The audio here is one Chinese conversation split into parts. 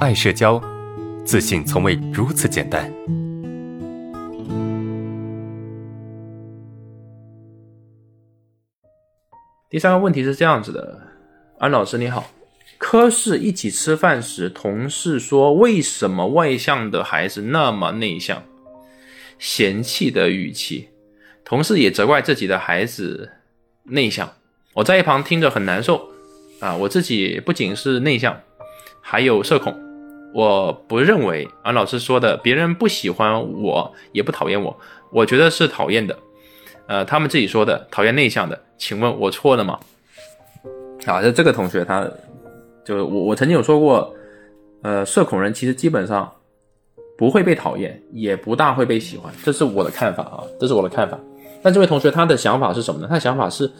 爱社交，自信从未如此简单。第三个问题是这样子的，安老师你好，科室一起吃饭时，同事说为什么外向的孩子那么内向，嫌弃的语气，同事也责怪自己的孩子内向，我在一旁听着很难受啊，我自己不仅是内向，还有社恐，我不认为安老师说的别人不喜欢我也不讨厌我，我觉得是讨厌的。呃，他们自己说的讨厌内向的，请问我错了吗？啊，就这个同学，他就我，我曾经有说过，呃，社恐人其实基本上不会被讨厌，也不大会被喜欢，这是我的看法啊，这是我的看法。但这位同学他的想法是什么呢？他的想法是，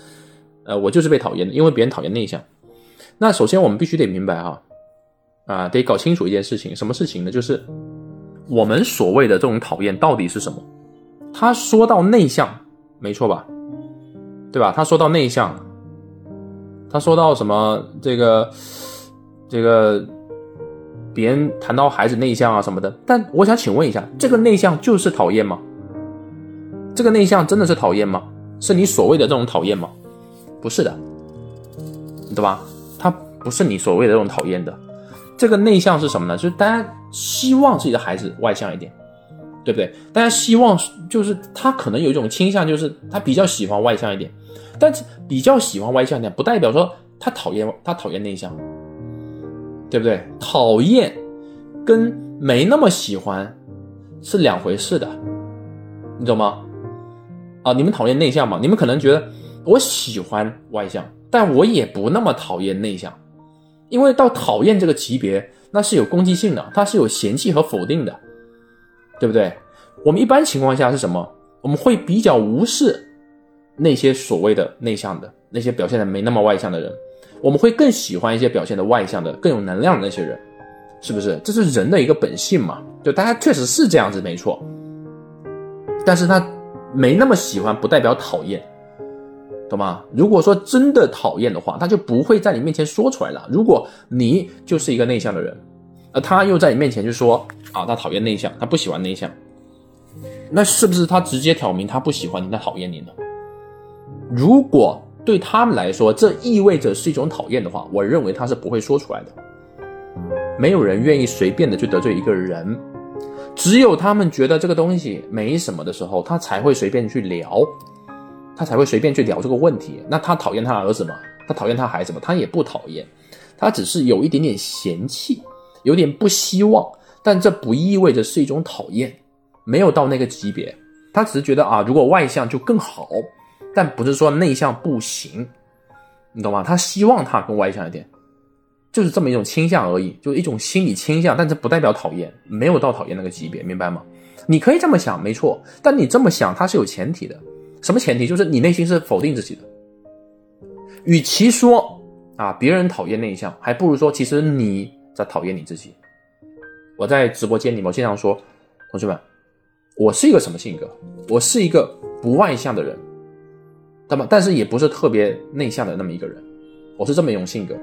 呃，我就是被讨厌的，因为别人讨厌内向。那首先我们必须得明白哈，啊得搞清楚一件事情，什么事情呢？就是我们所谓的这种讨厌到底是什么？他说到内向。没错吧，对吧？他说到内向，他说到什么？这个，这个，别人谈到孩子内向啊什么的。但我想请问一下，这个内向就是讨厌吗？这个内向真的是讨厌吗？是你所谓的这种讨厌吗？不是的，对吧？他不是你所谓的这种讨厌的。这个内向是什么呢？就是大家希望自己的孩子外向一点。对不对？大家希望就是他可能有一种倾向，就是他比较喜欢外向一点，但是比较喜欢外向一点，不代表说他讨厌他讨厌内向，对不对？讨厌跟没那么喜欢是两回事的，你懂吗？啊，你们讨厌内向吗？你们可能觉得我喜欢外向，但我也不那么讨厌内向，因为到讨厌这个级别，那是有攻击性的，它是有嫌弃和否定的。对不对？我们一般情况下是什么？我们会比较无视那些所谓的内向的那些表现的没那么外向的人，我们会更喜欢一些表现的外向的、更有能量的那些人，是不是？这是人的一个本性嘛？就大家确实是这样子，没错。但是他没那么喜欢，不代表讨厌，懂吗？如果说真的讨厌的话，他就不会在你面前说出来了。如果你就是一个内向的人。而他又在你面前就说啊，他讨厌内向，他不喜欢内向，那是不是他直接挑明他不喜欢你，他讨厌你呢？如果对他们来说这意味着是一种讨厌的话，我认为他是不会说出来的。没有人愿意随便的去得罪一个人，只有他们觉得这个东西没什么的时候，他才会随便去聊，他才会随便去聊这个问题。那他讨厌他儿子吗？他讨厌他孩子吗？他也不讨厌，他只是有一点点嫌弃。有点不希望，但这不意味着是一种讨厌，没有到那个级别。他只是觉得啊，如果外向就更好，但不是说内向不行，你懂吗？他希望他更外向一点，就是这么一种倾向而已，就一种心理倾向，但这不代表讨厌，没有到讨厌那个级别，明白吗？你可以这么想，没错，但你这么想，它是有前提的。什么前提？就是你内心是否定自己的。与其说啊别人讨厌内向，还不如说其实你。在讨厌你自己。我在直播间里面，经常说，同学们，我是一个什么性格？我是一个不外向的人，那么但是也不是特别内向的那么一个人，我是这么一种性格，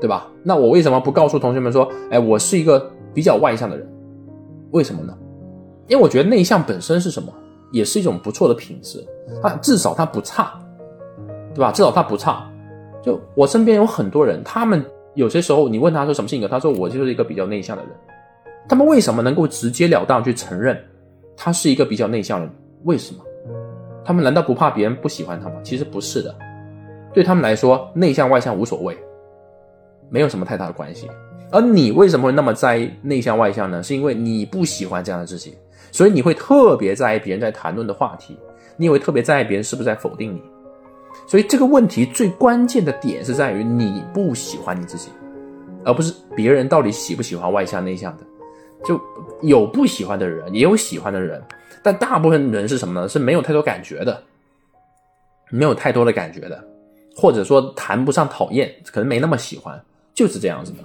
对吧？那我为什么不告诉同学们说，哎，我是一个比较外向的人？为什么呢？因为我觉得内向本身是什么，也是一种不错的品质，它至少它不差，对吧？至少它不差。就我身边有很多人，他们。有些时候，你问他说什么性格，他说我就是一个比较内向的人。他们为什么能够直截了当去承认他是一个比较内向的人？为什么？他们难道不怕别人不喜欢他吗？其实不是的，对他们来说，内向外向无所谓，没有什么太大的关系。而你为什么会那么在意内向外向呢？是因为你不喜欢这样的自己，所以你会特别在意别人在谈论的话题，你也会特别在意别人是不是在否定你。所以这个问题最关键的点是在于你不喜欢你自己，而不是别人到底喜不喜欢外向内向的。就有不喜欢的人，也有喜欢的人，但大部分人是什么呢？是没有太多感觉的，没有太多的感觉的，或者说谈不上讨厌，可能没那么喜欢，就是这样子的。